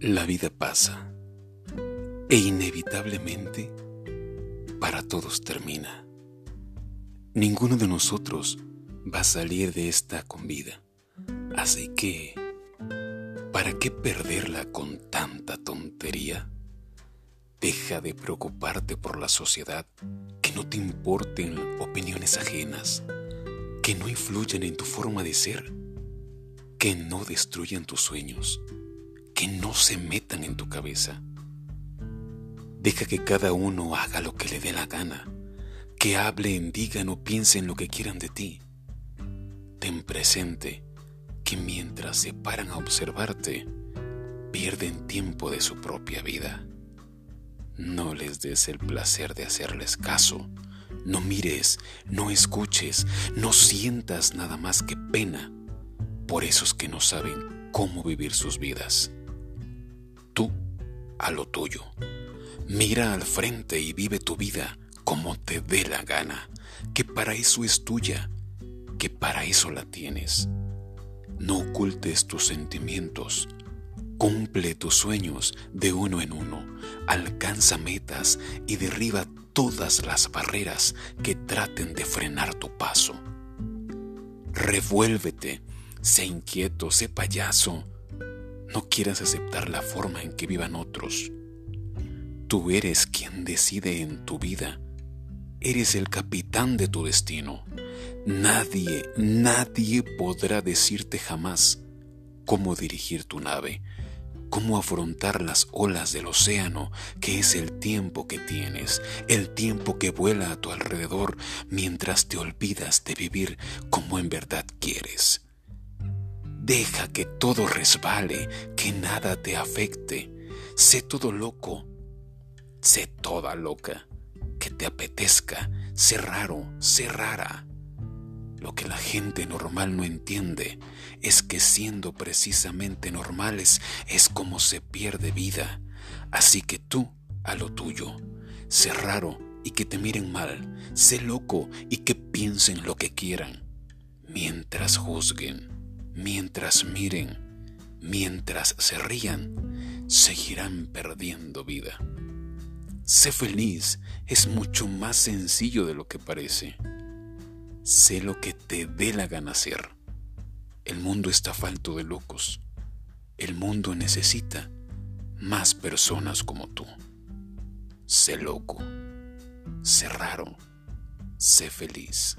La vida pasa e inevitablemente para todos termina. Ninguno de nosotros va a salir de esta con vida. Así que, ¿para qué perderla con tanta tontería? Deja de preocuparte por la sociedad, que no te importen opiniones ajenas, que no influyan en tu forma de ser, que no destruyan tus sueños que no se metan en tu cabeza. Deja que cada uno haga lo que le dé la gana, que hablen, digan o piensen lo que quieran de ti. Ten presente que mientras se paran a observarte, pierden tiempo de su propia vida. No les des el placer de hacerles caso. No mires, no escuches, no sientas nada más que pena por esos que no saben cómo vivir sus vidas tú a lo tuyo. Mira al frente y vive tu vida como te dé la gana, que para eso es tuya, que para eso la tienes. No ocultes tus sentimientos, cumple tus sueños de uno en uno, alcanza metas y derriba todas las barreras que traten de frenar tu paso. Revuélvete, sé inquieto, sé payaso, no quieras aceptar la forma en que vivan otros. Tú eres quien decide en tu vida. Eres el capitán de tu destino. Nadie, nadie podrá decirte jamás cómo dirigir tu nave, cómo afrontar las olas del océano, que es el tiempo que tienes, el tiempo que vuela a tu alrededor mientras te olvidas de vivir como en verdad quieres. Deja que todo resbale, que nada te afecte. Sé todo loco, sé toda loca, que te apetezca, sé raro, sé rara. Lo que la gente normal no entiende es que siendo precisamente normales es como se pierde vida. Así que tú a lo tuyo, sé raro y que te miren mal, sé loco y que piensen lo que quieran, mientras juzguen mientras miren, mientras se rían, seguirán perdiendo vida. Sé feliz es mucho más sencillo de lo que parece. Sé lo que te dé la gana hacer. El mundo está falto de locos. El mundo necesita más personas como tú. Sé loco, sé raro, sé feliz.